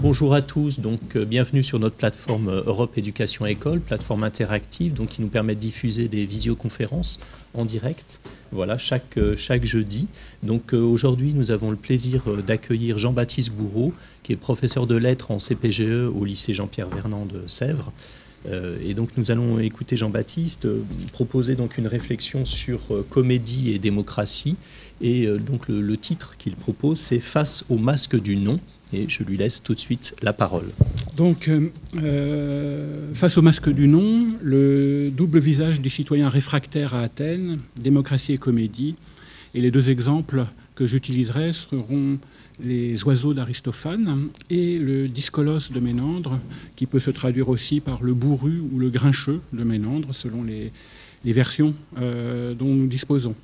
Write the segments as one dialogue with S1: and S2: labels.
S1: bonjour à tous. Donc, euh, bienvenue sur notre plateforme euh, Europe Éducation École, plateforme interactive donc, qui nous permet de diffuser des visioconférences en direct, voilà, chaque, euh, chaque jeudi. Donc, aujourd'hui, nous avons le plaisir d'accueillir Jean-Baptiste Bourreau, qui est professeur de lettres en CPGE au lycée Jean-Pierre Vernand de Sèvres. et donc, nous allons écouter Jean-Baptiste proposer donc une réflexion sur comédie et démocratie. Et donc, le, le titre qu'il propose, c'est Face au masque du non et je lui laisse tout de suite la parole.
S2: Donc, euh, euh, face au masque du nom, le double visage des citoyens réfractaires à Athènes, démocratie et comédie, et les deux exemples que j'utiliserai seront les oiseaux d'Aristophane et le discolos de Ménandre, qui peut se traduire aussi par le bourru ou le grincheux de Ménandre, selon les, versions euh, dont nous disposons.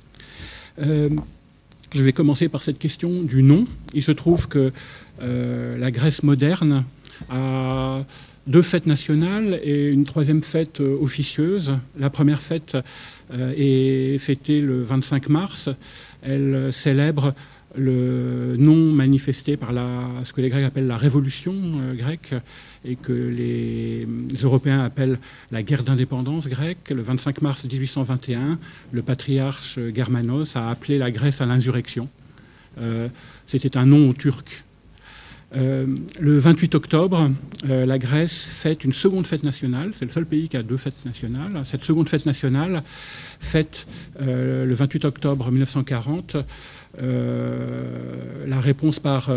S2: Je vais commencer par cette question du nom. Il se trouve que euh, la Grèce moderne a deux fêtes nationales et une troisième fête euh, officieuse. La première fête euh, est fêtée le 25 mars. Elle célèbre le nom manifesté par ce que les Grecs appellent la révolution grecque et que les Européens appellent la guerre d'indépendance grecque. Le 25 mars 1821, le patriarche Germanos a appelé la Grèce à l'insurrection. C'était un nom turc euh, le 28 octobre, euh, la Grèce fête une seconde fête nationale. C'est le seul pays qui a deux fêtes nationales. Cette seconde fête nationale, fête euh, le 28 octobre 1940, la réponse par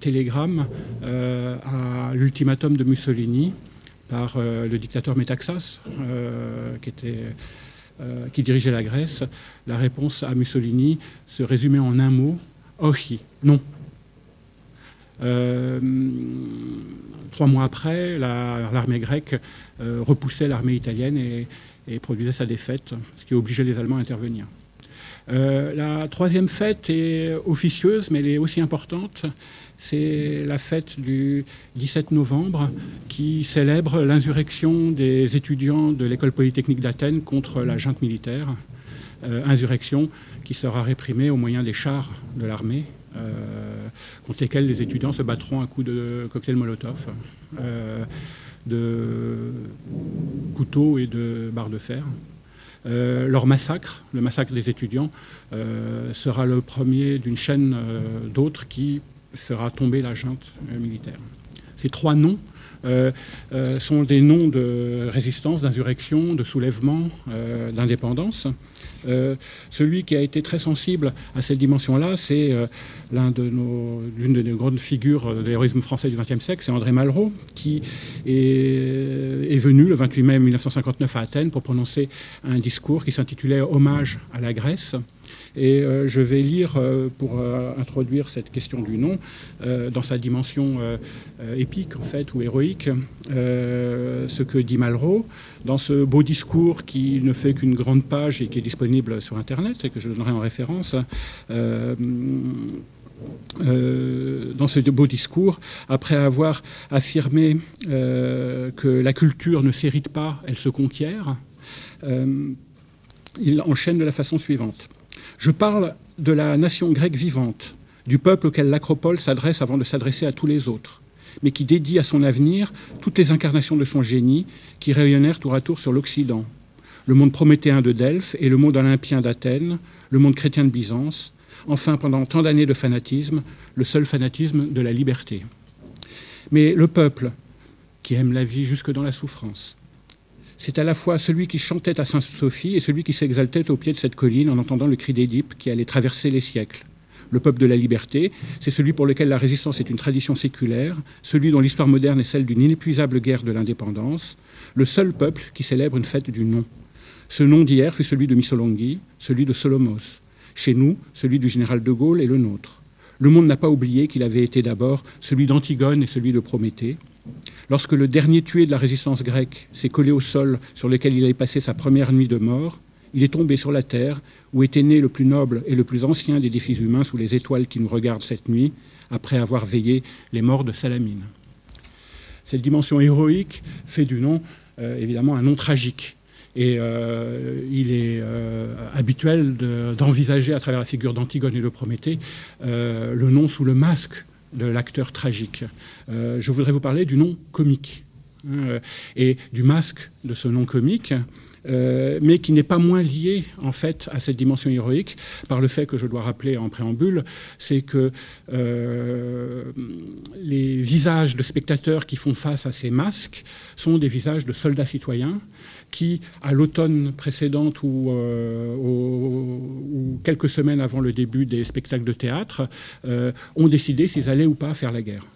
S2: télégramme à l'ultimatum de Mussolini par le dictateur Metaxas, qui, dirigeait la Grèce. La réponse à Mussolini se résumait en un mot, ochi, non. Euh, trois mois après, l'armée grecque euh, repoussait l'armée italienne et, produisait sa défaite, ce qui obligeait les Allemands à intervenir. Euh, la troisième fête est officieuse, mais elle est aussi importante. C'est la fête du 17 novembre qui célèbre l'insurrection des étudiants de l'école polytechnique d'Athènes contre la junte militaire. insurrection qui sera réprimée au moyen des chars de l'armée euh, contre lesquels les étudiants se battront à coups de cocktails Molotov, euh, de couteaux et de barres de fer. Euh, leur massacre, le massacre des étudiants, sera le premier d'une chaîne d'autres qui fera tomber la junte militaire. Ces trois noms sont des noms de résistance, d'insurrection, de soulèvement, d'indépendance. Euh, celui qui a été très sensible à cette dimension-là, c'est euh, l'une de nos grandes figures de l'héroïsme français du XXe siècle, c'est André Malraux, qui est, est, venu le 28 mai 1959 à Athènes pour prononcer un discours qui s'intitulait Hommage à la Grèce. Et euh, je vais lire, euh, pour euh, introduire cette question du nom, dans sa dimension épique en fait, ou héroïque, ce que dit Malraux, dans ce beau discours qui ne fait qu'une grande page et qui est disponible sur Internet, et que je donnerai en référence. dans ce beau discours, après avoir affirmé que la culture ne s'hérite pas, elle se conquiert, il enchaîne de la façon suivante. Je parle de la nation grecque vivante, du peuple auquel l'acropole s'adresse avant de s'adresser à tous les autres, mais qui dédie à son avenir toutes les incarnations de son génie qui rayonnèrent tour à tour sur l'Occident. Le monde prométhéen de Delphes et le monde olympien d'Athènes, le monde chrétien de Byzance, enfin pendant tant d'années de fanatisme, le seul fanatisme de la liberté. Mais le peuple, qui aime la vie jusque dans la souffrance, c'est à la fois celui qui chantait à Sainte-Sophie et celui qui s'exaltait au pied de cette colline en entendant le cri d'Édipe qui allait traverser les siècles. Le peuple de la liberté, c'est celui pour lequel la résistance est une tradition séculaire, celui dont l'histoire moderne est celle d'une inépuisable guerre de l'indépendance, le seul peuple qui célèbre une fête du nom. Ce nom d'hier fut celui de Missolonghi, celui de Solomos. Chez nous, celui du général de Gaulle et le nôtre. Le monde n'a pas oublié qu'il avait été d'abord celui d'Antigone et celui de Prométhée. Lorsque le dernier tué de la résistance grecque s'est collé au sol sur lequel il avait passé sa première nuit de mort, il est tombé sur la terre où était né le plus noble et le plus ancien des défis humains sous les étoiles qui nous regardent cette nuit, après avoir veillé les morts de Salamine. Cette dimension héroïque fait du nom, euh, évidemment, un nom tragique. Et euh, il est euh, habituel d'envisager, à travers la figure d'Antigone et de Prométhée, le nom sous le masque de l'acteur tragique. je voudrais vous parler du nom comique hein, et du masque de ce nom comique. Euh, mais qui n'est pas moins lié en fait à cette dimension héroïque par le fait que je dois rappeler en préambule, c'est que euh, les visages de spectateurs qui font face à ces masques sont des visages de soldats citoyens qui, à l'automne précédente ou, euh, ou, quelques semaines avant le début des spectacles de théâtre, ont décidé s'ils allaient ou pas faire la guerre.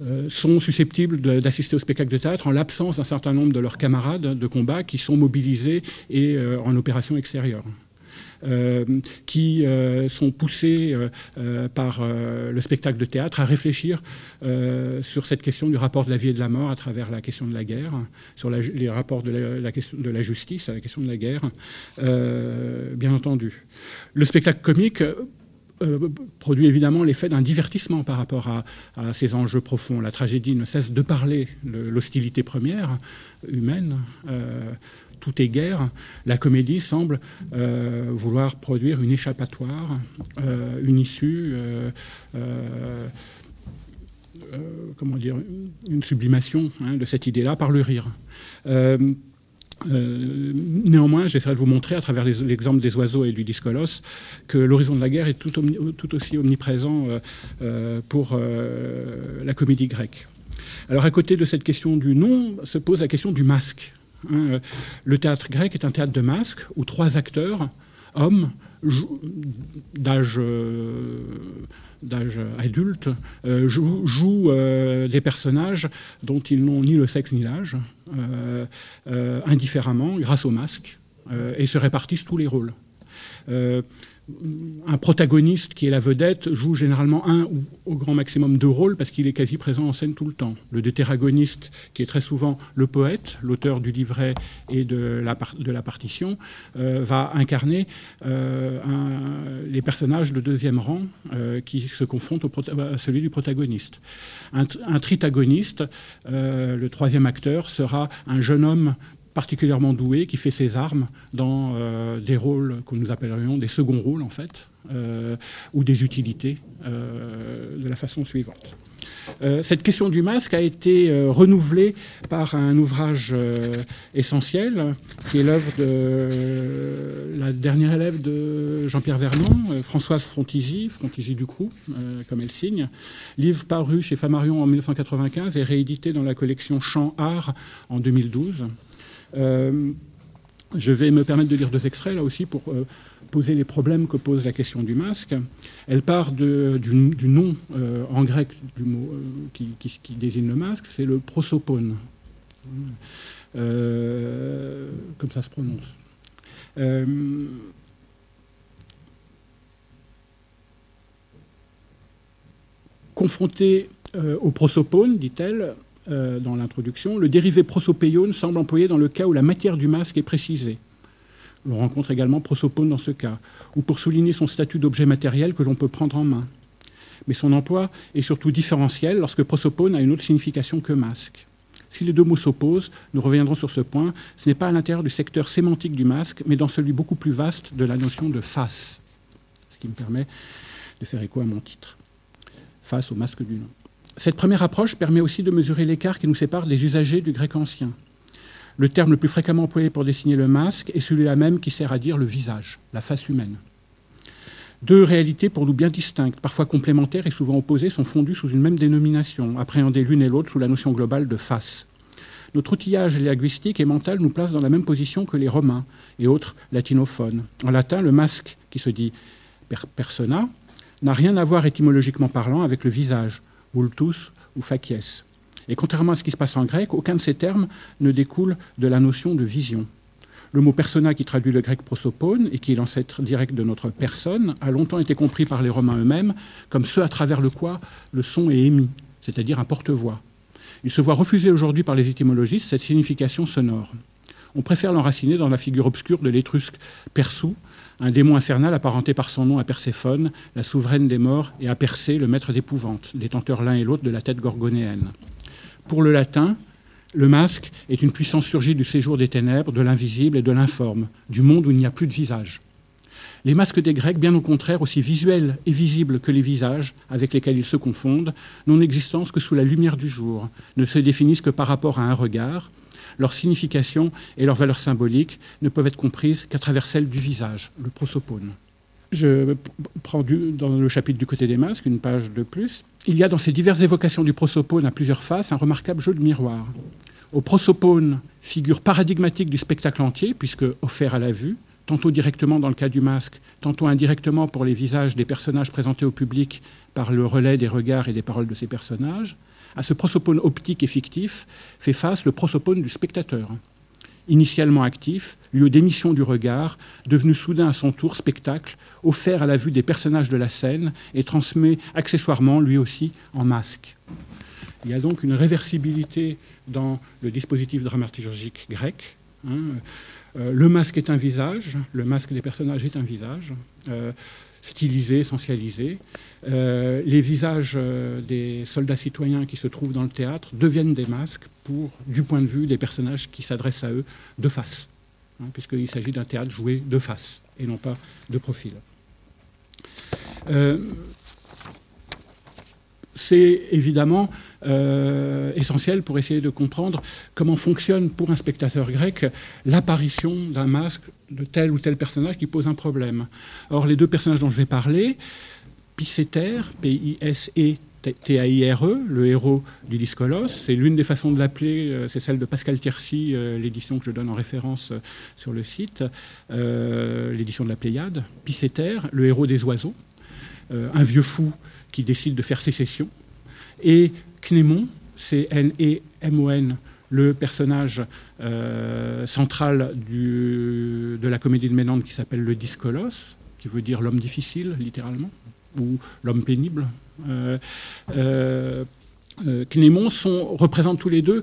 S2: Euh, sont susceptibles d'assister au spectacle de théâtre en l'absence d'un certain nombre de leurs camarades de combat qui sont mobilisés et euh, en opération extérieure. Euh, qui sont poussés par le spectacle de théâtre à réfléchir sur cette question du rapport de la vie et de la mort à travers la question de la guerre, sur les rapports de la, question de la justice à la question de la guerre, bien entendu. Le spectacle comique euh, produit évidemment l'effet d'un divertissement par rapport à, ces enjeux profonds. La tragédie ne cesse de parler de l'hostilité première humaine. Euh, tout est guerre. La comédie semble euh, vouloir produire une échappatoire, une issue, comment dire, une sublimation hein, de cette idée-là par le rire. Euh, néanmoins, j'essaierai de vous montrer à travers l'exemple des oiseaux et du discolos que l'horizon de la guerre est tout, aussi omniprésent euh, euh, pour la comédie grecque. Alors à côté de cette question du nom se pose la question du masque. Le théâtre grec est un théâtre de masques où trois acteurs, hommes, d'âge d'âge adulte, euh, jouent, euh, des personnages dont ils n'ont ni le sexe ni l'âge, euh, indifféremment, grâce au masque, et se répartissent tous les rôles un protagoniste qui est la vedette joue généralement un ou au grand maximum deux rôles parce qu'il est quasi présent en scène tout le temps. Le détéragoniste, qui est très souvent le poète, l'auteur du livret et de la, partition, euh, va incarner euh, les personnages de deuxième rang euh, qui se confrontent à celui du protagoniste. Un tritagoniste, le troisième acteur, sera un jeune homme particulièrement doué, qui fait ses armes dans euh, des rôles que nous appellerions des seconds rôles, en fait, euh, ou des utilités euh, de la façon suivante. cette question du masque a été renouvelée par un ouvrage essentiel, qui est l'œuvre de la dernière élève de Jean-Pierre Vernon, Françoise Frontizy, Frontizy du Crou, comme elle signe, livre paru chez Famarion en 1995 et réédité dans la collection Champ Art en 2012. Euh, je vais me permettre de lire deux extraits là aussi pour euh, poser les problèmes que pose la question du masque. Elle part du, nom euh, en grec du mot qui, désigne le masque, c'est le prosopone, comme ça se prononce. confronté au prosopone, dit-elle, euh, dans l'introduction, le dérivé prosopéione semble employé dans le cas où la matière du masque est précisée. On rencontre également prosopone dans ce cas, ou pour souligner son statut d'objet matériel que l'on peut prendre en main. Mais son emploi est surtout différentiel lorsque prosopone a une autre signification que masque. Si les deux mots s'opposent, nous reviendrons sur ce point, ce n'est pas à l'intérieur du secteur sémantique du masque, mais dans celui beaucoup plus vaste de la notion de face, ce qui me permet de faire écho à mon titre, face au masque du nom. Cette première approche permet aussi de mesurer l'écart qui nous sépare des usagers du grec ancien. Le terme le plus fréquemment employé pour désigner le masque est celui-là même qui sert à dire le visage, la face humaine. Deux réalités pour nous bien distinctes, parfois complémentaires et souvent opposées, sont fondues sous une même dénomination, appréhendées l'une et l'autre sous la notion globale de face. Notre outillage linguistique et mental nous place dans la même position que les Romains et autres latinophones. En latin, le masque, qui se dit persona, n'a rien à voir étymologiquement parlant avec le visage, vultus ou facies. Et contrairement à ce qui se passe en grec, aucun de ces termes ne découle de la notion de vision. Le mot persona, qui traduit le grec prosopone et qui est l'ancêtre direct de notre personne, a longtemps été compris par les Romains eux-mêmes comme ce à travers le quoi le son est émis, c'est-à-dire un porte-voix. Il se voit refuser aujourd'hui par les étymologistes cette signification sonore. On préfère l'enraciner dans la figure obscure de l'étrusque Persou, un démon infernal apparenté par son nom à Perséphone, la souveraine des morts, et à Persée, le maître d'épouvante, détenteur l'un et l'autre de la tête gorgonéenne. Pour le latin, le masque est une puissance surgie du séjour des ténèbres, de l'invisible et de l'informe, du monde où il n'y a plus de visage. Les masques des Grecs, bien au contraire, aussi visuels et visibles que les visages avec lesquels ils se confondent, n'ont existence que sous la lumière du jour, ne se définissent que par rapport à un regard. Leur signification et leur valeur symbolique ne peuvent être comprises qu'à travers celle du visage, le prosopone. Je prends dans le chapitre du côté des masques, une page de plus. Il y a dans ces diverses évocations du prosopone à plusieurs faces un remarquable jeu de miroir. Au prosopone, figure paradigmatique du spectacle entier, puisque offert à la vue, tantôt directement dans le cas du masque, tantôt indirectement pour les visages des personnages présentés au public par le relais des regards et des paroles de ces personnages, à ce prosopone optique et fictif fait face le prosopone du spectateur. Initialement actif, lieu d'émission du regard, devenu soudain à son tour spectacle, offert à la vue des personnages de la scène et transmet accessoirement lui aussi en masque. Il y a donc une réversibilité dans le dispositif dramaturgique grec. Hein, le masque est un visage, le masque des personnages est un visage, euh, stylisé, essentialisé. Euh, les visages des soldats citoyens qui se trouvent dans le théâtre deviennent des masques pour, du point de vue des personnages qui s'adressent à eux de face, hein, puisqu'il s'agit d'un théâtre joué de face et non pas de profil. c'est évidemment euh, essentiel pour essayer de comprendre comment fonctionne pour un spectateur grec l'apparition d'un masque de tel ou tel personnage qui pose un problème. Or, les deux personnages dont je vais parler, Pisseter, P-I-S-E-T-A-I-R-E, le héros du Dyscolos, c'est l'une des façons de l'appeler, euh, c'est celle de Pascal Tiercy, euh, l'édition que je donne en référence sur le site, l'édition de la Pléiade. Pisseter, le héros des oiseaux, un vieux fou qui décide de faire sécession, et Cnémon, c'est N-E-M-O-N, le personnage euh, central de la comédie de Ménande qui s'appelle le Dyscolos, qui veut dire l'homme difficile, littéralement, ou l'homme pénible. Euh, euh, Cnémon sont, représentent tous les deux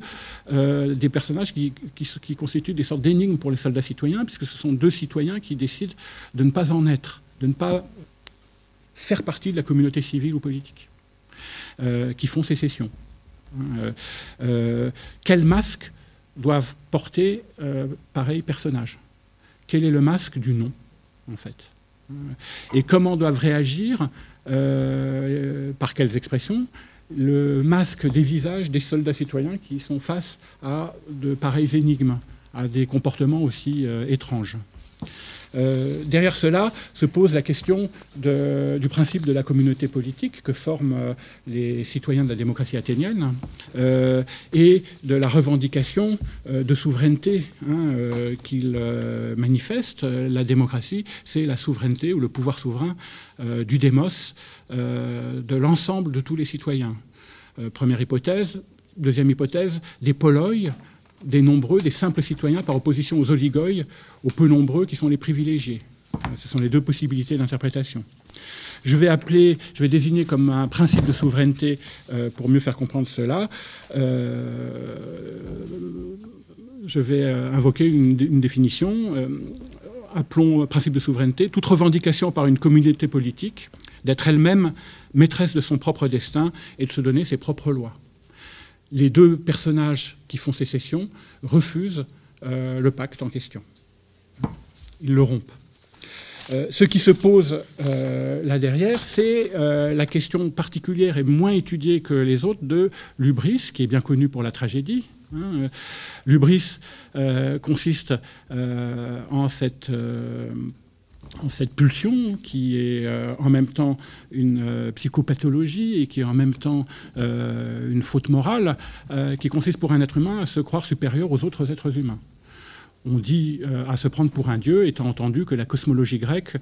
S2: des personnages qui constituent des sortes d'énigmes pour les soldats citoyens, puisque ce sont deux citoyens qui décident de ne pas en être, de ne pas faire partie de la communauté civile ou politique. Euh, qui font sécession. Euh, euh, quel masque doivent porter pareils personnages? Quel est le masque du nom, en fait? Et comment doivent réagir, par quelles expressions, le masque des visages des soldats citoyens qui sont face à de pareilles énigmes, à des comportements aussi étranges? Euh, derrière cela se pose la question du principe de la communauté politique que forment euh, les citoyens de la démocratie athénienne euh, et de la revendication de souveraineté hein, qu'ils manifestent. La démocratie, c'est la souveraineté ou le pouvoir souverain du démos de l'ensemble de tous les citoyens. première hypothèse. Deuxième hypothèse, des poloi, des nombreux, des simples citoyens par opposition aux oligoi, aux peu nombreux qui sont les privilégiés. Ce sont les deux possibilités d'interprétation. Je vais appeler, je vais désigner comme un principe de souveraineté euh, pour mieux faire comprendre cela. Euh, je vais euh, invoquer une, une définition. appelons principe de souveraineté toute revendication par une communauté politique d'être elle-même maîtresse de son propre destin et de se donner ses propres lois les deux personnages qui font sécession refusent euh, le pacte en question. Ils le rompent. Euh, ce qui se pose euh, là derrière, c'est la question particulière et moins étudiée que les autres de l'ubris, qui est bien connu pour la tragédie. Hein. L'ubris consiste en cette cette pulsion qui est euh, en même temps une euh, psychopathologie et qui est en même temps euh, une faute morale, qui consiste pour un être humain à se croire supérieur aux autres êtres humains. On dit à se prendre pour un dieu, étant entendu que la cosmologie grecque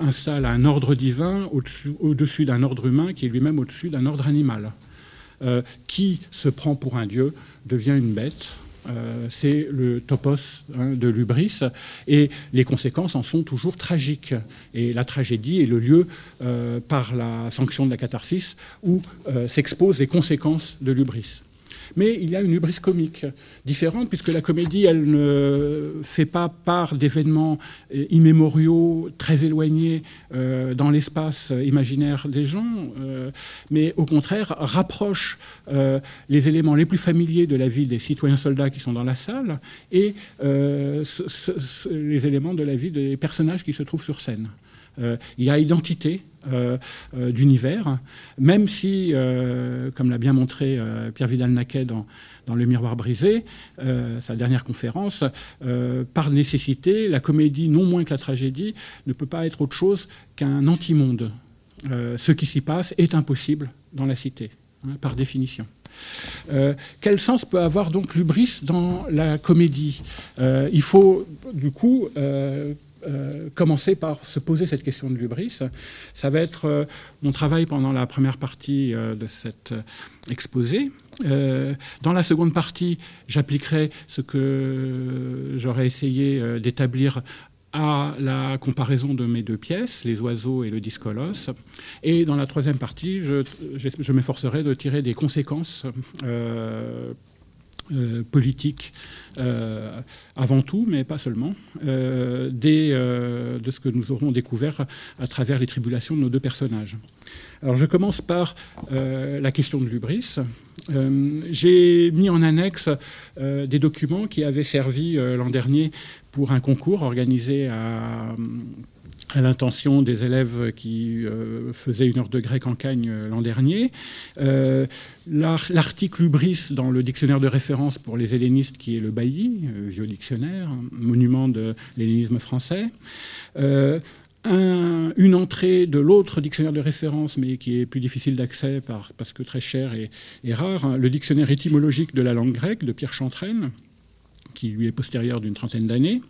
S2: installe un ordre divin au-dessus d'un ordre humain qui est lui-même au-dessus d'un ordre animal. qui se prend pour un dieu devient une bête, euh, c'est le topos hein, de l'ubris, et les conséquences en sont toujours tragiques. Et la tragédie est le lieu, euh, par la sanction de la catharsis, où euh, s'exposent les conséquences de l'ubris mais il y a une hubris comique différente, puisque la comédie, elle ne fait pas part d'événements euh, immémoriaux très éloignés euh, dans l'espace imaginaire des gens, euh, mais au contraire rapproche les éléments les plus familiers de la vie des citoyens soldats qui sont dans la salle et les éléments de la vie des personnages qui se trouvent sur scène. il y a identité d'univers, même si, comme l'a bien montré Pierre Vidal-Naquet dans, dans Le Miroir brisé, sa dernière conférence, par nécessité, la comédie, non moins que la tragédie, ne peut pas être autre chose qu'un anti-monde. ce qui s'y passe est impossible dans la cité, hein, par définition. Euh, quel sens peut avoir donc l'ubris dans la comédie? Euh, Il faut du coup euh, commencer par se poser cette question de l'ubris. Ça va être mon travail pendant la première partie de cet exposé. dans la seconde partie, j'appliquerai ce que j'aurais essayé d'établir à la comparaison de mes deux pièces, Les oiseaux et le discolos. Et dans la troisième partie, je, m'efforcerai de tirer des conséquences euh, euh, politiques euh, avant tout, mais pas seulement, de ce que nous aurons découvert à travers les tribulations de nos deux personnages. Alors je commence par la question de l'ubris. J'ai mis en annexe des documents qui avaient servi l'an dernier pour un concours organisé à, l'intention des élèves qui euh, faisaient une heure de grec en Cagne euh, l'an dernier. Euh, l'article Ubris dans le dictionnaire de référence pour les hellénistes, qui est le Bailly, vieux dictionnaire, monument de l'hellénisme français. une entrée de l'autre dictionnaire de référence, mais qui est plus difficile d'accès parce que très cher et, rare, hein, le dictionnaire étymologique de la langue grecque de Pierre Chantraine, qui lui est postérieur d'une trentaine d'années,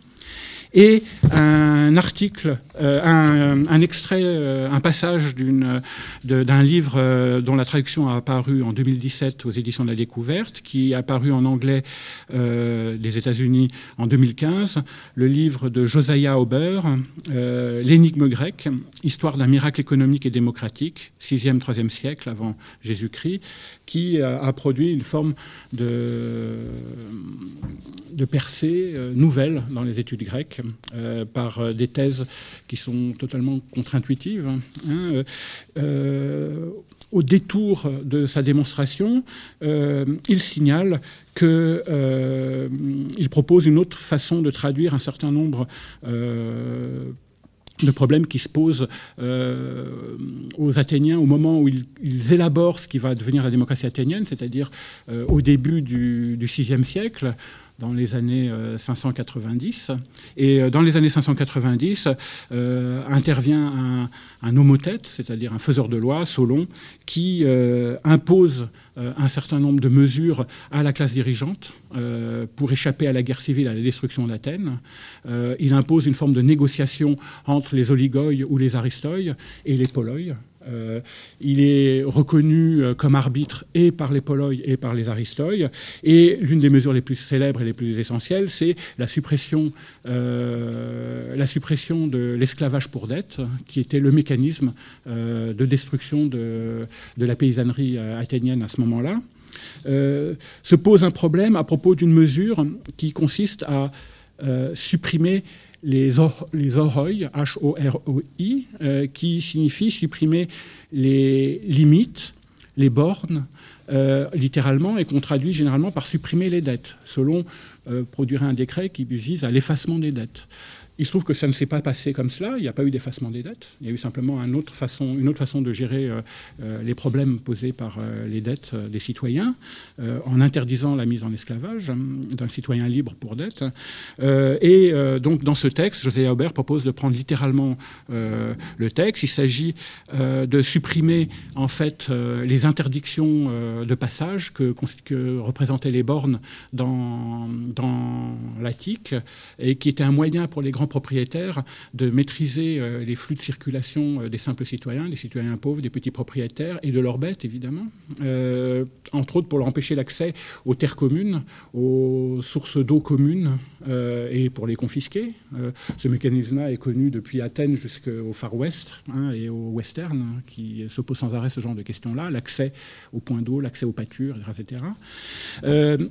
S2: et un article, euh, un, extrait, euh, un passage d'un livre euh, dont la traduction a apparu en 2017 aux éditions de la Découverte, qui est apparu en anglais des États-Unis en 2015, le livre de Josiah Auber, L'énigme grecque, histoire d'un miracle économique et démocratique, 6e, 3e siècle avant Jésus-Christ, qui a produit une forme de, percée nouvelle dans les études grecques euh, par euh, des thèses qui sont totalement contre-intuitives. Hein, au détour de sa démonstration, il signale qu'il propose une autre façon de traduire un certain nombre de problèmes qui se posent euh, aux Athéniens au moment où ils, élaborent ce qui va devenir la démocratie athénienne, c'est-à-dire euh, au début du, VIe siècle, dans les années 590. Euh, Et dans les années 590 intervient un, un homothète, c'est-à-dire un faiseur de loi, Solon, qui impose un certain nombre de mesures à la classe dirigeante pour échapper à la guerre civile, à la destruction d'Athènes. il impose une forme de négociation entre les oligoi ou les aristoi et les poloi. Euh, il est reconnu euh, comme arbitre et par les poloi et par les aristoi. Et l'une des mesures les plus célèbres et les plus essentielles, c'est la suppression, euh, la suppression de l'esclavage pour dette, qui était le mécanisme de destruction de, de, la paysannerie athénienne à ce moment-là. se pose un problème à propos d'une mesure qui consiste à supprimer les, les H-O-R-O-I, euh, qui signifie supprimer les limites, les bornes, euh, littéralement, et qu'on traduit généralement par supprimer les dettes. Selon euh, produirait un décret qui vise à l'effacement des dettes. Il se trouve que ça ne s'est pas passé comme cela. Il n'y a pas eu d'effacement des dettes. Il y a eu simplement une autre façon, de gérer euh, euh, les problèmes posés par euh, les dettes des citoyens, en interdisant la mise en esclavage d'un citoyen libre pour dette. et donc, dans ce texte, José Aubert propose de prendre littéralement le texte. Il s'agit de supprimer en fait les interdictions de passage que, que, représentaient les bornes dans, dans l'Attique et qui étaient un moyen pour les grands propriétaires de maîtriser euh, les flux de circulation euh, des simples citoyens, des citoyens pauvres, des petits propriétaires et de leurs bêtes, évidemment, euh, entre autres pour leur empêcher l'accès aux terres communes, aux sources d'eau communes et pour les confisquer. ce mécanisme-là est connu depuis Athènes jusqu'au Far West hein, et au Western, hein, qui se pose sans arrêt ce genre de questions-là, l'accès aux points d'eau, l'accès aux pâtures, etc.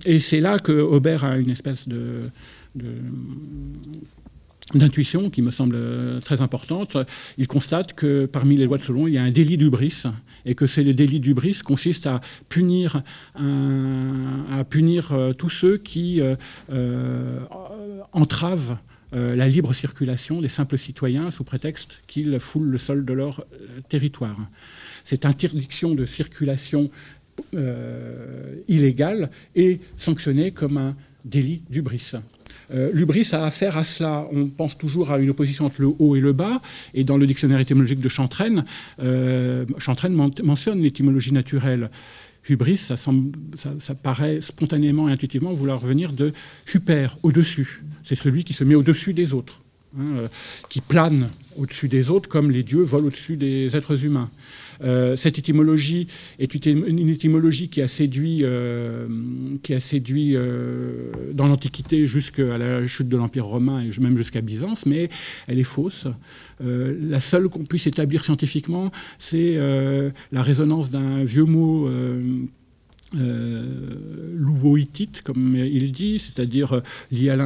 S2: et c'est là que Aubert a une espèce de d'intuition qui me semble très importante. Il constate que parmi les lois de Solon, il y a un délit d'ubris et que c'est le délit d'ubris consiste à punir, euh, tous ceux qui euh, euh, entravent la libre circulation des simples citoyens sous prétexte qu'ils foulent le sol de leur territoire. Cette interdiction de circulation illégale est sanctionnée comme un délit d'ubris. Euh, L'ubris a affaire à cela. On pense toujours à une opposition entre le haut et le bas. Et dans le dictionnaire étymologique de Chantraine, euh, Chantraine mentionne l'étymologie naturelle. Hubris, ça, ça, paraît spontanément et intuitivement vouloir venir de huper, au-dessus. C'est celui qui se met au-dessus des autres, hein, euh, qui plane au-dessus des autres comme les dieux volent au-dessus des êtres humains. Euh, cette étymologie est une étymologie qui a séduit, euh, qui a séduit euh, dans l'Antiquité jusqu'à la chute de l'Empire romain et même jusqu'à Byzance, mais elle est fausse. la seule qu'on puisse établir scientifiquement, c'est la résonance d'un vieux mot. Euh, comme il dit, c'est-à-dire lié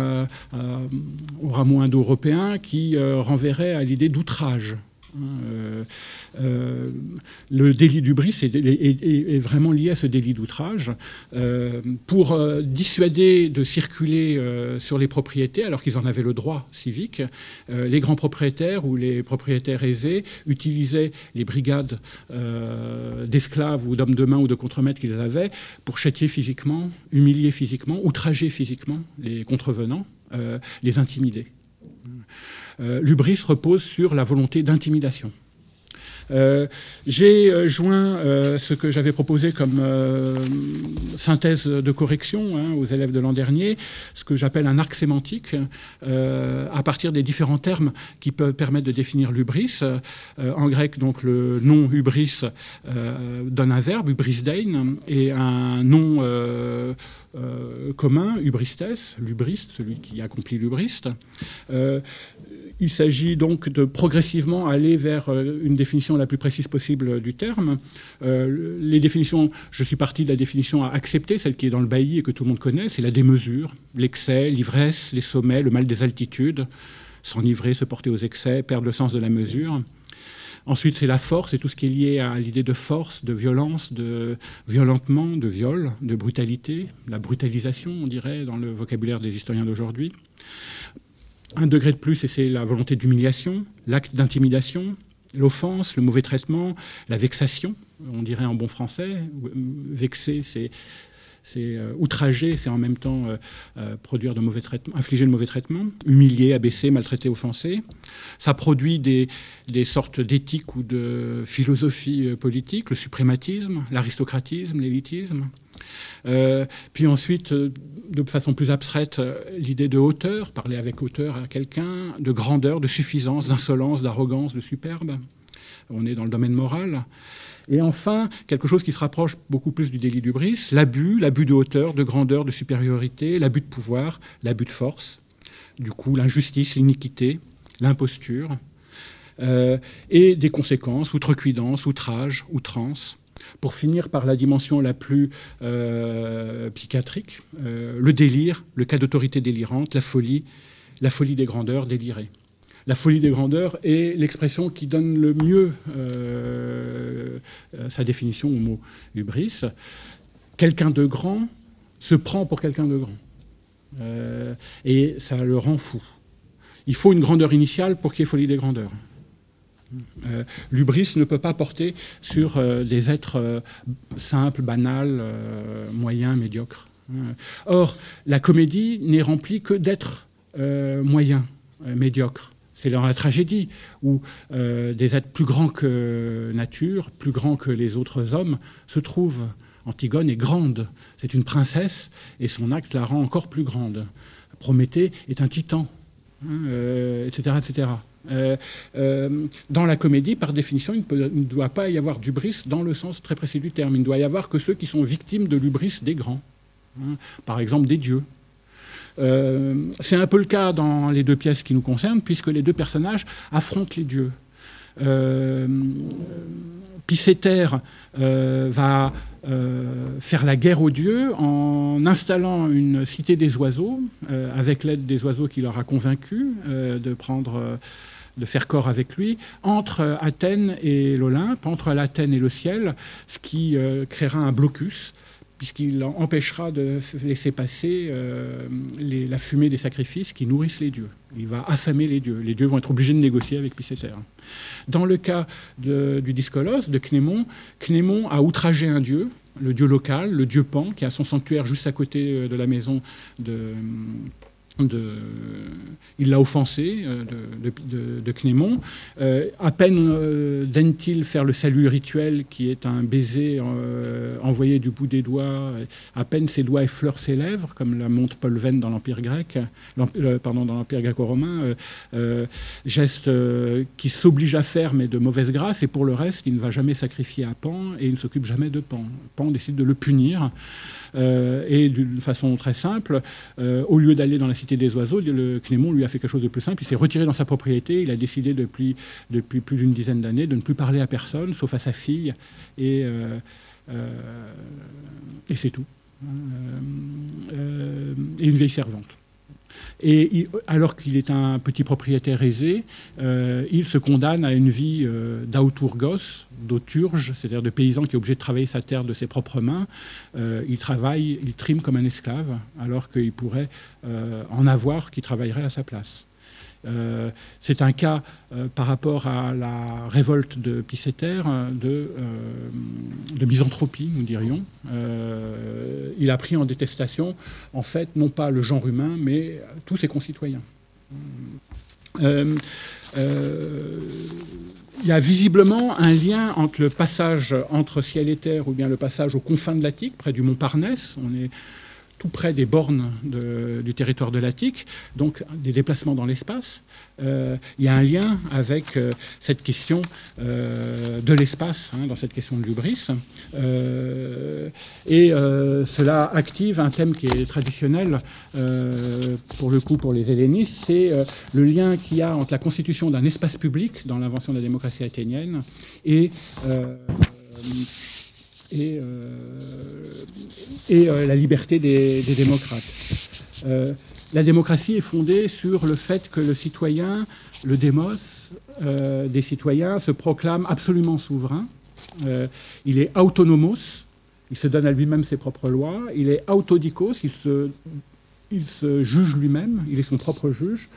S2: au rameau indo-européen qui renverrait à l'idée d'outrage. Euh, euh, le délit du est, est, vraiment lié à ce délit d'outrage. Euh, pour dissuader de circuler sur les propriétés, alors qu'ils en avaient le droit civique, les grands propriétaires ou les propriétaires aisés utilisaient les brigades d'esclaves ou d'hommes de main ou de contremaîtres qu'ils avaient pour châtier physiquement, humilier physiquement, outrager physiquement les contrevenants, les intimider. Euh, l'ubris repose sur la volonté d'intimidation. Euh, j'ai euh, joint ce que j'avais proposé comme synthèse de correction hein, aux élèves de l'an dernier, ce que j'appelle un arc sémantique, à partir des différents termes qui peuvent permettre de définir l'ubris. en grec, donc le nom hubris donne un verbe, hubrisdein, et un nom commun, hubristes, lubriste, celui qui accomplit l'ubriste. Il s'agit donc de progressivement aller vers euh, une définition la plus précise possible du terme. Euh, les définitions, je suis parti de la définition à accepter, celle qui est dans le bailli et que tout le monde connaît, c'est la démesure, l'excès, l'ivresse, les sommets, le mal des altitudes, s'enivrer, se porter aux excès, perdre le sens de la mesure. Ensuite, c'est la force et tout ce qui est lié à l'idée de force, de violence, de violentement, de viol, de brutalité, la brutalisation, on dirait, dans le vocabulaire des historiens d'aujourd'hui un degré de plus, et c'est la volonté d'humiliation, l'acte d'intimidation, l'offense, le mauvais traitement, la vexation, on dirait en bon français. Vexer, c'est euh, outrager, c'est en même temps euh, euh, produire de mauvais traitements, infliger de mauvais traitements, humilier, abaisser, maltraiter, offenser. Ça produit des, sortes d'éthique ou de philosophie politique, le suprématisme, l'aristocratisme, l'élitisme. Puis ensuite, de façon plus abstraite, l'idée de hauteur, parler avec hauteur à quelqu'un, de grandeur, de suffisance, d'insolence, d'arrogance, de superbe. On est dans le domaine moral. Et enfin, quelque chose qui se rapproche beaucoup plus du délit du bris, l'abus, l'abus de hauteur, de grandeur, de supériorité, l'abus de pouvoir, l'abus de force, du coup l'injustice, l'iniquité, l'imposture, et des conséquences, outrecuidance, outrage, outrance, pour finir par la dimension la plus euh, psychiatrique, euh, le délire, le cas d'autorité délirante, la folie, la folie des grandeurs délirées. La folie des grandeurs est l'expression qui donne le mieux euh, sa définition au mot hubris. Quelqu'un de grand se prend pour quelqu'un de grand. et ça le rend fou. Il faut une grandeur initiale pour qu'il y ait folie des grandeurs. Euh, l'ubris ne peut pas porter sur euh, des êtres euh, simples, banals, moyens, médiocres. Or, la comédie n'est remplie que d'êtres moyens, médiocres. C'est dans la tragédie où des êtres plus grands que nature, plus grands que les autres hommes, se trouvent. Antigone est grande, c'est une princesse, et son acte la rend encore plus grande. Prométhée est un titan, etc., hein, etc. Euh, euh, dans la comédie, par définition, il, ne doit pas y avoir d'ubris dans le sens très précis du terme. Il ne doit y avoir que ceux qui sont victimes de l'ubris des grands, hein. par exemple des dieux. Euh, c'est un peu le cas dans les deux pièces qui nous concernent, puisque les deux personnages affrontent les dieux. Picéter va faire la guerre aux dieux en installant une cité des oiseaux, avec l'aide des oiseaux qui leur a convaincu de prendre de faire corps avec lui, entre Athènes et l'Olympe, entre l'Athènes et le ciel, ce qui euh, créera un blocus puisqu'il empêchera de laisser passer la fumée des sacrifices qui nourrissent les dieux. Il va affamer les dieux. Les dieux vont être obligés de négocier avec Picéter. Dans le cas du Discolos, de Cnémon, Cnémon a outragé un dieu, le dieu local, le dieu Pan, qui a son sanctuaire juste à côté de la maison de, il l'a offensé euh, de, Cnémon. Euh, à peine euh, il faire le salut rituel qui est un baiser euh, envoyé du bout des doigts. À peine ses doigts effleurent ses lèvres, comme la montre Paul Venn dans l'Empire grec, pardon, dans l'Empire gréco-romain. geste qui s'oblige à faire, mais de mauvaise grâce. Et pour le reste, il ne va jamais sacrifier à Pan et il ne s'occupe jamais de Pan. Pan décide de le punir. Et d'une façon très simple, au lieu d'aller dans la cité des oiseaux, le Clément lui a fait quelque chose de plus simple. Il s'est retiré dans sa propriété. Il a décidé depuis, depuis plus d'une dizaine d'années de ne plus parler à personne, sauf à sa fille. Et, euh, et c'est tout. et une vieille servante. Et alors qu'il est un petit propriétaire aisé, euh, il se condamne à une vie euh, d'auturge, c'est-à-dire de paysan qui est obligé de travailler sa terre de ses propres mains. Euh, il travaille, il trime comme un esclave, alors qu'il pourrait en avoir qui travaillerait à sa place. Euh, c'est un cas euh, par rapport à la révolte de de, euh, de misanthropie, nous dirions. il a pris en détestation, en fait, non pas le genre humain, mais tous ses concitoyens. il y a visiblement un lien entre le passage entre ciel et terre ou bien le passage aux confins de l'Attique, près du mont Parnès. On est tout près des bornes du territoire de l'Attique, donc des déplacements dans l'espace. Euh, il y a un lien avec euh, cette question euh, de l'espace, hein, dans cette question de l'ubris. et cela active un thème qui est traditionnel, pour le coup, pour les hellénistes, c'est le lien qu'il y a entre la constitution d'un espace public dans l'invention de la démocratie athénienne et et, euh, euh, la liberté des, démocrates. Euh, la démocratie est fondée sur le fait que le citoyen, le démos des citoyens, se proclame absolument souverain. il est autonomos, il se donne à lui-même ses propres lois. Il est se, il se juge lui-même, il est son propre juge.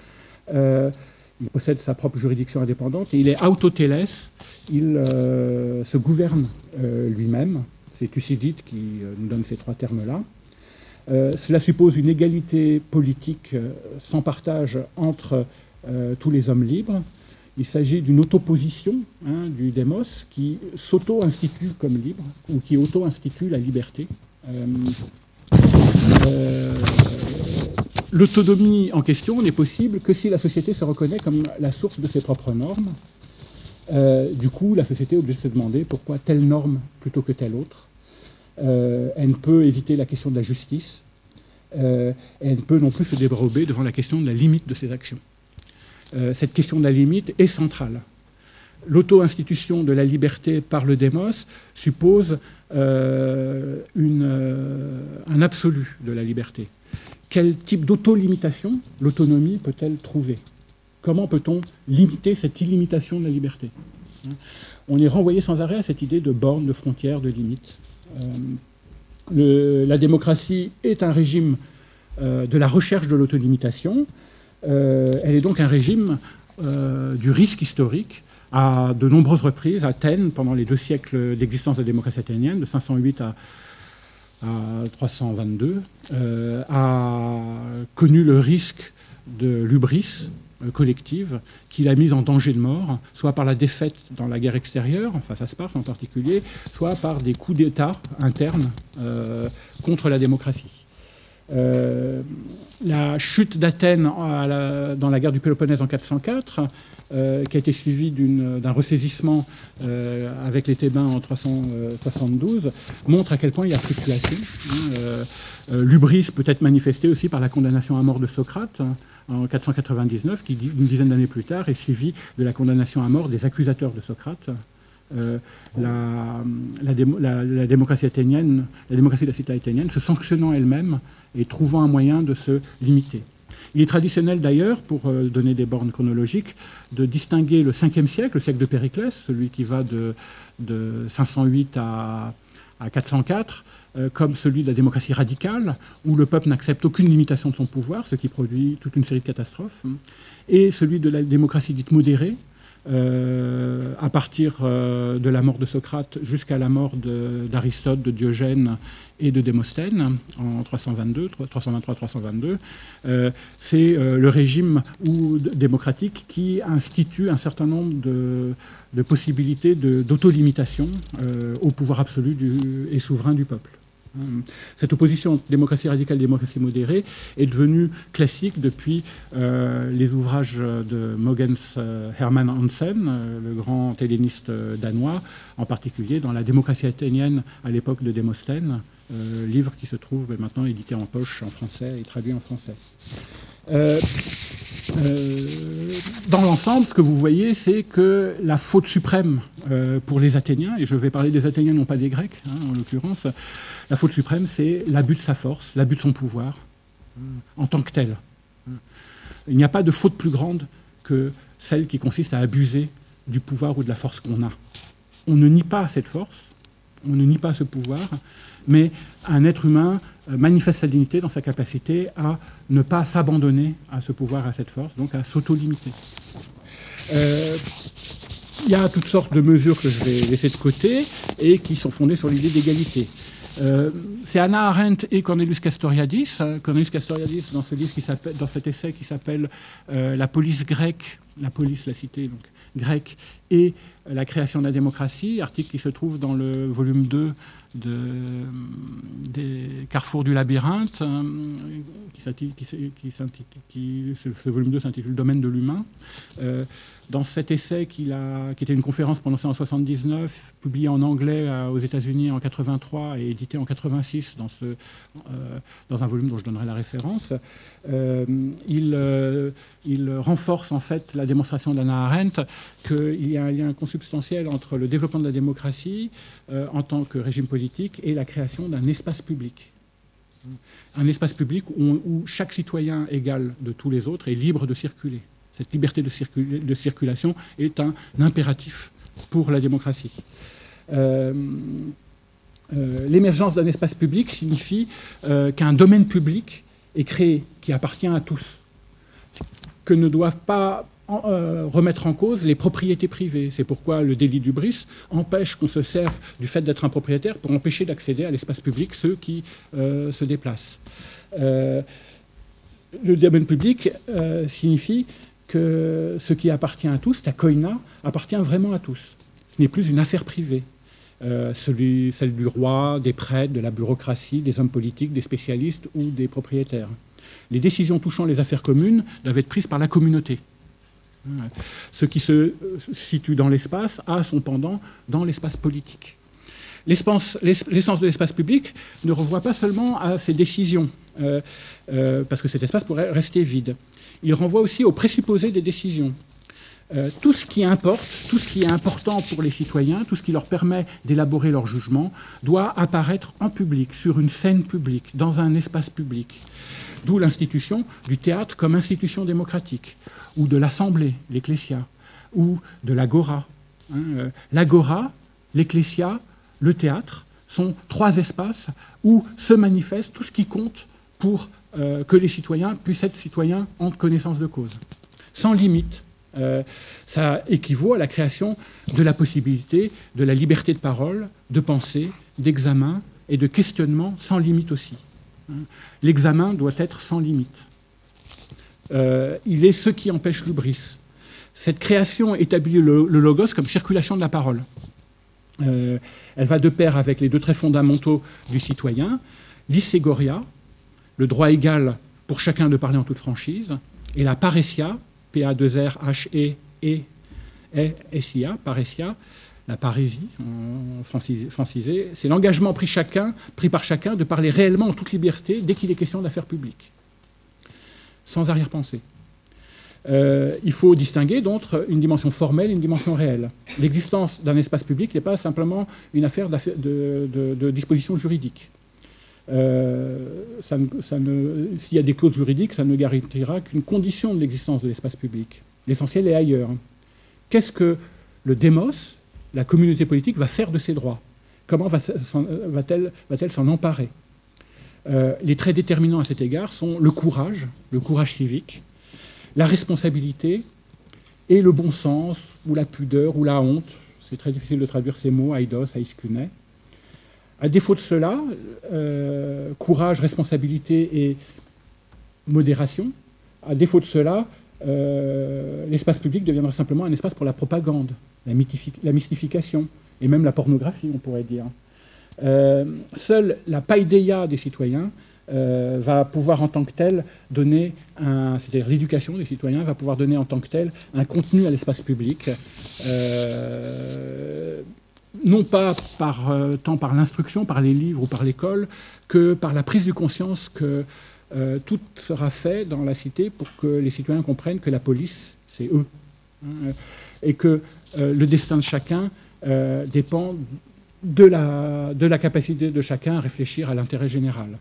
S2: Il possède sa propre juridiction indépendante. Et il est autotélès, il euh, se gouverne euh, lui-même. C'est Thucydide qui euh, nous donne ces trois termes-là. cela suppose une égalité politique sans partage entre tous les hommes libres. Il s'agit d'une autoposition hein, du démos qui s'auto-institue comme libre ou qui auto-institue la liberté. L'autonomie en question n'est possible que si la société se reconnaît comme la source de ses propres normes euh, du coup, la société est obligée de se demander pourquoi telle norme plutôt que telle autre. Euh, elle ne peut éviter la question de la justice. Euh, elle ne peut non plus se dérober devant la question de la limite de ses actions. cette question de la limite est centrale. L'auto-institution de la liberté par le démos suppose un absolu de la liberté. Quel type d'auto-limitation l'autonomie peut-elle trouver? Comment peut-on limiter cette illimitation de la liberté? On est renvoyé sans arrêt à cette idée de borne, de frontière, de limite. Euh, la démocratie est un régime euh, de la recherche de l'autolimitation. Euh, elle est donc un régime du risque historique. À de nombreuses reprises, Athènes, pendant les deux siècles d'existence de la démocratie athénienne, de 508 à, à 322, a connu le risque de l'ubris, euh, collective qui l'a mise en danger de mort, soit par la défaite dans la guerre extérieure, face à Sparte en particulier, soit par des coups d'État internes euh, contre la démocratie. Euh, la chute d'Athènes dans la guerre du Péloponnèse en 404, qui a été suivie d'un ressaisissement avec les Thébains en 372, montre à quel point il y a fluctuation. Hein, L'ubris peut être manifesté aussi par la condamnation à mort de Socrate en 499, qui, une dizaine d'années plus tard, est suivi de la condamnation à mort des accusateurs de Socrate. Euh, la, démocratie athénienne, la démocratie de la cité athénienne, se sanctionnant elle-même et trouvant un moyen de se limiter. Il est traditionnel d'ailleurs, pour euh, donner des bornes chronologiques, de distinguer le 5e siècle, le siècle de Périclès, celui qui va de, de 508 à, à 404, euh, comme celui de la démocratie radicale, où le peuple n'accepte aucune limitation de son pouvoir, ce qui produit toute une série de catastrophes, et celui de la démocratie dite modérée, euh, à partir euh, de la mort de Socrate jusqu'à la mort d'Aristote, de, Diogène et de Démosthène en 322, 323-322. c'est le régime démocratique qui institue un certain nombre de, de possibilités d'autolimitation au pouvoir absolu et souverain du peuple. Euh, cette opposition entre démocratie radicale et démocratie modérée est devenue classique depuis euh, les ouvrages de Mogens euh, Hermann Hansen, le grand helléniste danois, en particulier dans La démocratie athénienne à l'époque de Démosthène, livre qui se trouve maintenant édité en poche en français et traduit en français. dans l'ensemble, ce que vous voyez, c'est que la faute suprême pour les Athéniens, et je vais parler des Athéniens, non pas des Grecs, hein, en l'occurrence, la faute suprême, c'est l'abus de sa force, l'abus de son pouvoir, en tant que tel. Il n'y a pas de faute plus grande que celle qui consiste à abuser du pouvoir ou de la force qu'on a. On ne nie pas cette force, on ne nie pas ce pouvoir, mais un être humain euh, manifeste sa dignité dans sa capacité à ne pas s'abandonner à ce pouvoir, à cette force, donc à s'auto-limiter. Euh, il y a toutes sortes de mesures que je vais laisser de côté et qui sont fondées sur l'idée d'égalité. Euh, c'est Anna Arendt et Cornelius Castoriadis. Cornelius Castoriadis, dans, cet essai qui s'appelle euh, La police grecque, la police, la cité donc, grecque, et la création de la démocratie, article qui se trouve dans le volume 2 de, des Carrefours du labyrinthe, euh, qui, volume 2 s'intitule Domaine de l'humain dans cet essai qui était une conférence prononcée en 79, publiée en anglais euh, aux États-Unis en 83 et édité en 86 dans, ce, euh, dans un volume dont je donnerai la référence, euh, il, il, renforce en fait la démonstration d'Anna Arendt qu'il y a un lien consubstantiel entre le développement de la démocratie en tant que régime politique et la création d'un espace public. Un espace public où chaque citoyen égal de tous les autres est libre de circuler. Cette liberté de, circulation est un, impératif pour la démocratie. Euh, euh, l'émergence d'un espace public signifie euh, qu'un domaine public est créé, qui appartient à tous, que ne doivent pas remettre en cause les propriétés privées. C'est pourquoi le délit du bris empêche qu'on se serve du fait d'être un propriétaire pour empêcher d'accéder à l'espace public ceux qui se déplacent. le domaine public signifie que ce qui appartient à tous, ta koina, appartient vraiment à tous. Ce n'est plus une affaire privée. Euh, celle du roi, des prêtres, de la bureaucratie, des hommes politiques, des spécialistes ou des propriétaires. Les décisions touchant les affaires communes doivent être prises par la communauté. Ce qui se situe dans l'espace a son pendant dans l'espace politique. L'essence de l'espace public ne revoit pas seulement à ces décisions, euh, euh, parce que cet espace pourrait rester vide il renvoie aussi aux présupposés des décisions. Euh, tout ce qui importe, tout ce qui est important pour les citoyens, tout ce qui leur permet d'élaborer leur jugement, doit apparaître en public, sur une scène publique, dans un espace public. D'où l'institution du théâtre comme institution démocratique, ou de l'Assemblée, l'Ecclésia, ou de l'Agora. Hein, euh, L'Agora, l'Ecclésia, le théâtre sont trois espaces où se manifeste tout ce qui compte pour euh, que les citoyens puissent être citoyens en connaissance de cause, sans limite. Euh, ça équivaut à la création de la possibilité de la liberté de parole, de pensée, d'examen et de questionnement sans limite aussi. Hein. L'examen doit être sans limite. Euh, il est ce qui empêche l'ubris. Cette création établit le, logos comme circulation de la parole. elle va de pair avec les deux traits fondamentaux du citoyen, l'iségoria, le droit égal pour chacun de parler en toute franchise, et la paressia, P-A-2-R-H-E-E, S-I-A, paressia, la parésie francisé, c'est l'engagement pris, pris par chacun de parler réellement en toute liberté dès qu'il est question d'affaires publiques, sans arrière-pensée. Euh, il faut distinguer d'entre une dimension formelle et une dimension réelle. L'existence d'un espace public n'est pas simplement une affaire de, de disposition juridique. Euh, s'il y a des clauses juridiques, ça ne garantira qu'une condition de l'existence de l'espace public. L'essentiel est ailleurs. Qu'est-ce que le démos, la communauté politique, va faire de ses droits? Comment va-t-elle s'en emparer? Les traits déterminants à cet égard sont le courage, le courage civique, la responsabilité et le bon sens, ou la pudeur, ou la honte. C'est très difficile de traduire ces mots, aidos, aiskunet. À défaut de cela, euh, courage, responsabilité et modération, à défaut de cela, euh, l'espace public deviendra simplement un espace pour la propagande, la, mystification, et même la pornographie, on pourrait dire. Euh, seule la païdéia des citoyens va pouvoir en tant que tel donner un, c'est-à-dire l'éducation des citoyens va pouvoir donner en tant que tel un contenu à l'espace public, non pas euh, tant par l'instruction, par les livres ou par l'école, que par la prise de conscience que tout sera fait dans la cité pour que les citoyens comprennent que la police, c'est eux, hein, et que le destin de chacun dépend de la, capacité de chacun à réfléchir à l'intérêt général.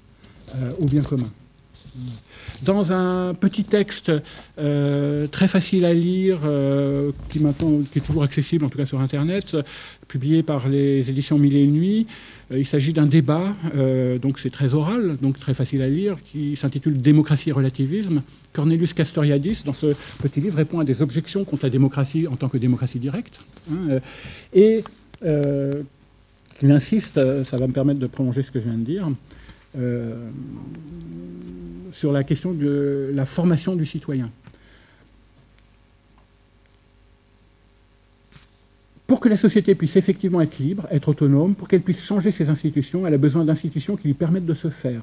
S2: Euh, au bien commun. Dans un petit texte euh, très facile à lire, euh, qui est toujours accessible en tout cas sur Internet, publié par les éditions Mille et une nuits, il s'agit d'un débat, donc c'est très oral, donc très facile à lire, qui s'intitule Démocratie et relativisme. Cornelius Castoriadis, dans ce petit livre, répond à des objections contre la démocratie en tant que démocratie directe. Hein, et il insiste, ça va me permettre de prolonger ce que je viens de dire, euh, sur la question de la formation du citoyen. Pour que la société puisse effectivement être libre, être autonome, pour qu'elle puisse changer ses institutions, elle a besoin d'institutions qui lui permettent de se faire.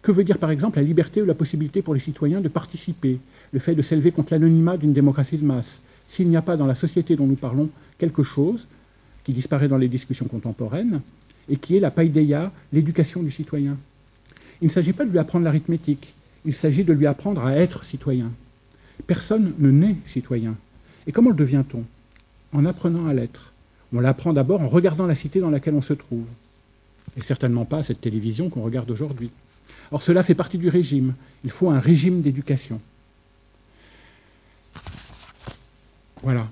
S2: Que veut dire par exemple la liberté ou la possibilité pour les citoyens de participer, le fait de s'élever contre l'anonymat d'une démocratie de masse S'il n'y a pas dans la société dont nous parlons quelque chose qui disparaît dans les discussions contemporaines, et qui est la paideia, l'éducation du citoyen. Il ne s'agit pas de lui apprendre l'arithmétique, il s'agit de lui apprendre à être citoyen. Personne ne naît citoyen. Et comment le devient-on? En apprenant à l'être. On l'apprend d'abord en regardant la cité dans laquelle on se trouve. Et certainement pas cette télévision qu'on regarde aujourd'hui. Or, cela fait partie du régime. Il faut un régime d'éducation. Voilà.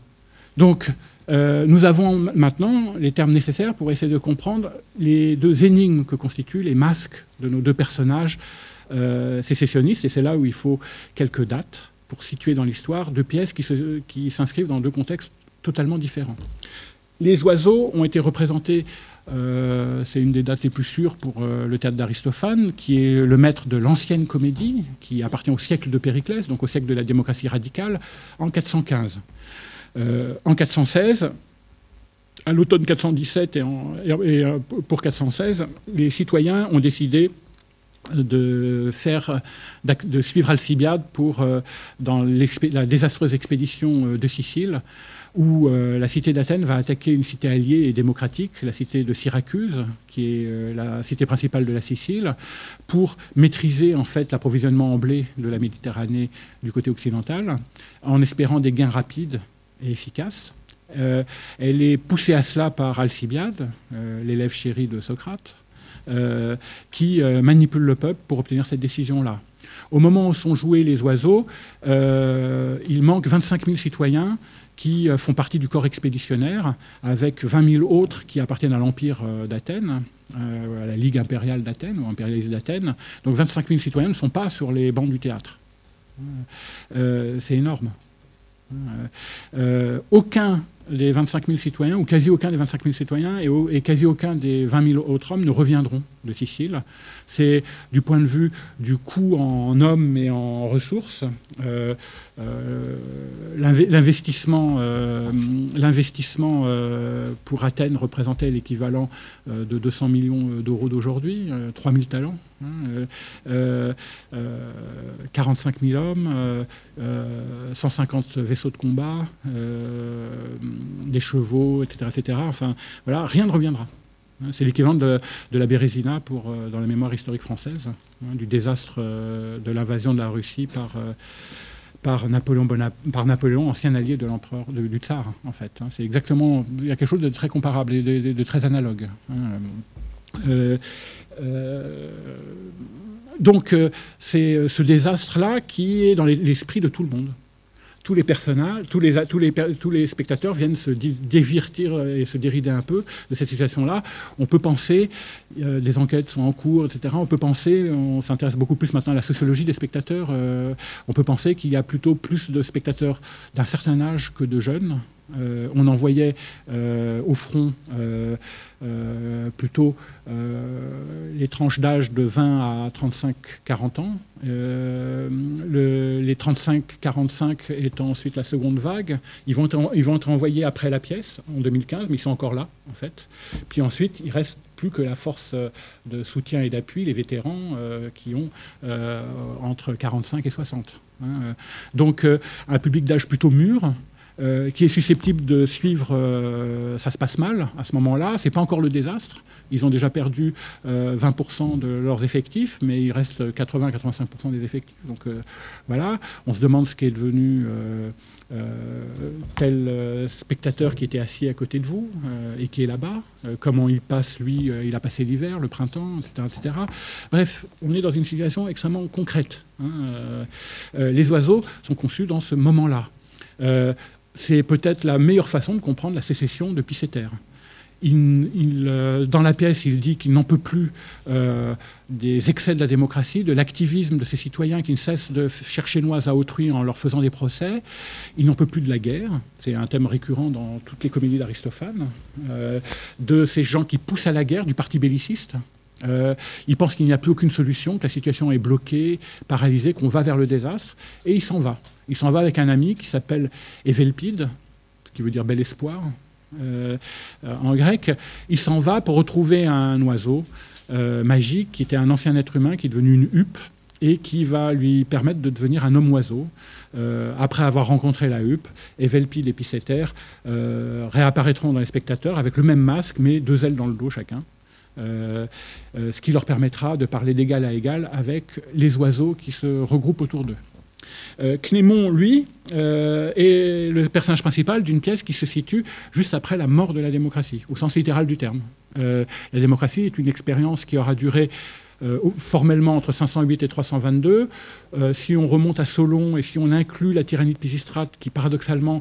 S2: Donc, euh, nous avons maintenant les termes nécessaires pour essayer de comprendre les deux énigmes que constituent les masques de nos deux personnages euh, sécessionnistes, et c'est là où il faut quelques dates pour situer dans l'histoire deux pièces qui s'inscrivent dans deux contextes totalement différents. Les oiseaux ont été représentés, euh, c'est une des dates les plus sûres pour le théâtre d'Aristophane, qui est le maître de l'ancienne comédie, qui appartient au siècle de Périclès, donc au siècle de la démocratie radicale, en 415. Euh, en 416, à l'automne 417 et, euh, pour 416, les citoyens ont décidé de, suivre Alcibiade pour, euh, dans la désastreuse expédition de Sicile, où la cité d'Athènes va attaquer une cité alliée et démocratique, la cité de Syracuse, qui est la cité principale de la Sicile, pour maîtriser en fait l'approvisionnement en blé de la Méditerranée du côté occidental, en espérant des gains rapides efficace. Euh, elle est poussée à cela par Alcibiade, euh, l'élève chéri de Socrate, euh, qui manipule le peuple pour obtenir cette décision-là. Au moment où sont joués les oiseaux, il manque 25 000 citoyens qui font partie du corps expéditionnaire, avec 20 000 autres qui appartiennent à l'Empire d'Athènes, à la Ligue impériale d'Athènes ou impérialisée d'Athènes. Donc 25 000 citoyens ne sont pas sur les bancs du théâtre. c'est énorme. Euh, euh, aucun des 25 000 citoyens, ou quasi aucun des 25 000 citoyens, et, quasi aucun des 20 000 autres hommes ne reviendront de Sicile. C'est du point de vue du coût en hommes et en ressources, euh, l'investissement, l'investissement pour Athènes représentait l'équivalent de 200 millions d'euros d'aujourd'hui, 3 000 talents. 45 000 hein, euh, euh, hommes, 150 euh, vaisseaux de combat, des chevaux, etc., etc. Enfin, voilà, rien ne reviendra. Hein, c'est l'équivalent de, la Bérésina pour, dans la mémoire historique française, hein, du désastre de l'invasion de la Russie par, par, Napoléon, ancien allié de l'empereur, du tsar, en fait. C'est exactement, il y a quelque chose de très comparable et de, très analogue. Euh, donc euh, c'est euh, ce désastre-là qui est dans l'esprit de tout le monde. Tous les personnages, tous les, tous les, les spectateurs viennent se dévirtir et se dérider un peu de cette situation-là. On peut penser, euh, des enquêtes sont en cours, etc. On peut penser, on s'intéresse beaucoup plus maintenant à la sociologie des spectateurs. Euh, on peut penser qu'il y a plutôt plus de spectateurs d'un certain âge que de jeunes. Euh, on envoyait euh, au front euh, plutôt les tranches d'âge de 20 à 35-40 ans. les 35-45 étant ensuite la seconde vague. Ils vont, être, envoyés après la pièce en 2015, mais ils sont encore là en fait. Puis ensuite, il reste plus que la force de soutien et d'appui, les vétérans qui ont entre 45 et 60. Hein. Donc un public d'âge plutôt mûr, euh, qui est susceptible de suivre, euh, ça se passe mal à ce moment-là. C'est pas encore le désastre. Ils ont déjà perdu 20% euh, de leurs effectifs, mais il reste 80-85% des effectifs. Donc voilà, on se demande ce qui est devenu tel spectateur qui était assis à côté de vous et qui est là-bas. comment il passe, lui, il a passé l'hiver, le printemps, etc., etc. Bref, on est dans une situation extrêmement concrète. Hein. les oiseaux sont conçus dans ce moment-là c'est peut-être la meilleure façon de comprendre la sécession de Pisseter. Il, euh, dans la pièce, il dit qu'il n'en peut plus euh, des excès de la démocratie, de l'activisme de ces citoyens qui ne cessent de chercher noise à autrui en leur faisant des procès. Il n'en peut plus de la guerre, c'est un thème récurrent dans toutes les comédies d'Aristophane, euh, de ces gens qui poussent à la guerre, du parti belliciste. Il pense qu'il n'y a plus aucune solution, que la situation est bloquée, paralysée, qu'on va vers le désastre, et il s'en va. Il s'en va avec un ami qui s'appelle Evelpide, qui veut dire bel espoir euh, en grec. Il s'en va pour retrouver un oiseau euh, magique qui était un ancien être humain qui est devenu une huppe et qui va lui permettre de devenir un homme-oiseau. Euh, après avoir rencontré la huppe, Evelpide et Pisseter réapparaîtront dans les spectateurs avec le même masque, mais deux ailes dans le dos chacun. Ce qui leur permettra de parler d'égal à égal avec les oiseaux qui se regroupent autour d'eux. Euh, Cnémon, lui, euh, est le personnage principal d'une pièce qui se situe juste après la mort de la démocratie, au sens littéral du terme. Euh, la démocratie est une expérience qui aura duré formellement entre 508 et 322. si on remonte à Solon et si on inclut la tyrannie de Pisistrate, qui paradoxalement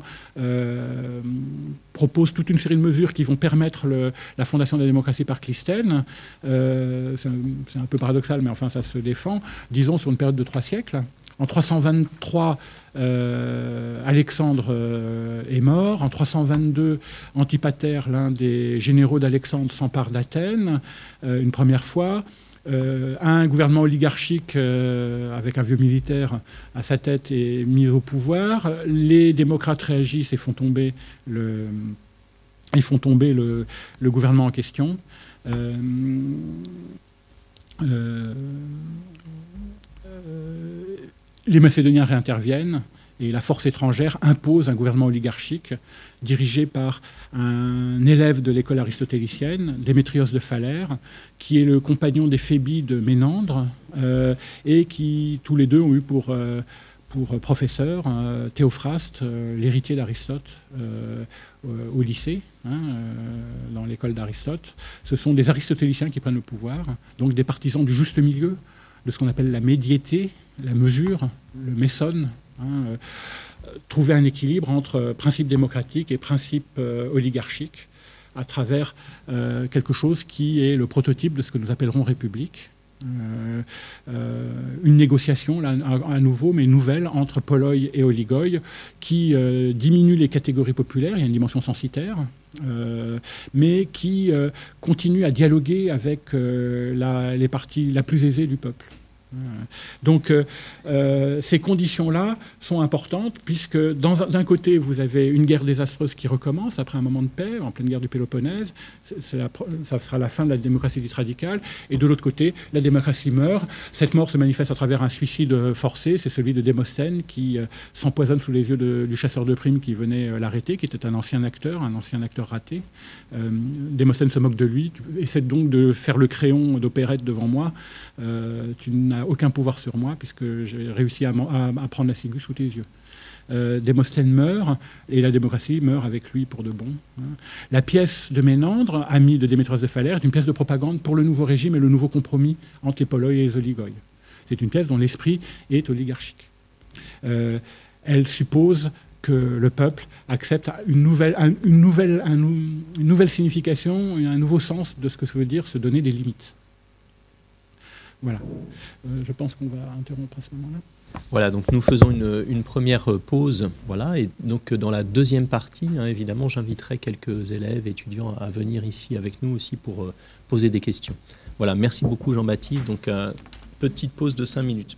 S2: propose toute une série de mesures qui vont permettre la fondation de la démocratie par Clisthène, c'est un, peu paradoxal, mais enfin ça se défend, disons sur une période de trois siècles. En 323, euh, Alexandre euh, est mort. En 322, Antipater, l'un des généraux d'Alexandre, s'empare d'Athènes euh, une première fois. Un gouvernement oligarchique avec un vieux militaire à sa tête est mis au pouvoir. Les démocrates réagissent et font tomber le, font tomber le, gouvernement en question les Macédoniens réinterviennent et la force étrangère impose un gouvernement oligarchique dirigé par un élève de l'école aristotélicienne, Démétrios de Phalère, qui est le compagnon des Phébis de Ménandre euh, et qui tous les deux ont eu pour, euh, professeur euh, Théophraste, l'héritier d'Aristote, au lycée, hein, dans l'école d'Aristote. Ce sont des aristotéliciens qui prennent le pouvoir, donc des partisans du juste milieu, de ce qu'on appelle la médiété, la mesure, le messonne, hein, euh, trouver un équilibre entre principe démocratique et principe euh, oligarchique à travers euh, quelque chose qui est le prototype de ce que nous appellerons république. une négociation, à, nouveau, mais nouvelle, entre poloi et oligoi, qui diminue les catégories populaires, il y a une dimension censitaire, mais qui continue à dialoguer avec les parties la plus aisée du peuple. Donc euh, euh, ces conditions-là sont importantes puisque d'un côté vous avez une guerre désastreuse qui recommence après un moment de paix en pleine guerre du Péloponnèse, ça sera la fin de la démocratie dite radicale, et de l'autre côté la démocratie meurt. Cette mort se manifeste à travers un suicide forcé, c'est celui de Démosthène qui euh, s'empoisonne sous les yeux du chasseur de primes qui venait l'arrêter, qui était un ancien acteur, un ancien acteur raté. Démosthène se moque de lui, essaie donc de faire le crayon d'opérette devant moi. tu n'as aucun pouvoir sur moi puisque j'ai réussi à, prendre la ciguë sous tes yeux. Euh, meurt et la démocratie meurt avec lui pour de bon. Hein. La pièce de Ménandre, ami de Démétrios de Phalère, est une pièce de propagande pour le nouveau régime et le nouveau compromis entre les et les oligoi. C'est une pièce dont l'esprit est oligarchique. Euh, elle suppose que le peuple accepte une nouvelle, signification, un nouveau sens de ce que veut dire se donner des limites. Voilà. Euh, je pense qu'on va interrompre à ce moment-là.
S1: Voilà, donc nous faisons une, première pause. Voilà, et donc dans la deuxième partie, hein, évidemment, j'inviterai quelques élèves, étudiants à venir ici avec nous aussi pour euh, poser des questions. Voilà, merci beaucoup Jean-Baptiste. Donc, euh, petite pause de cinq minutes.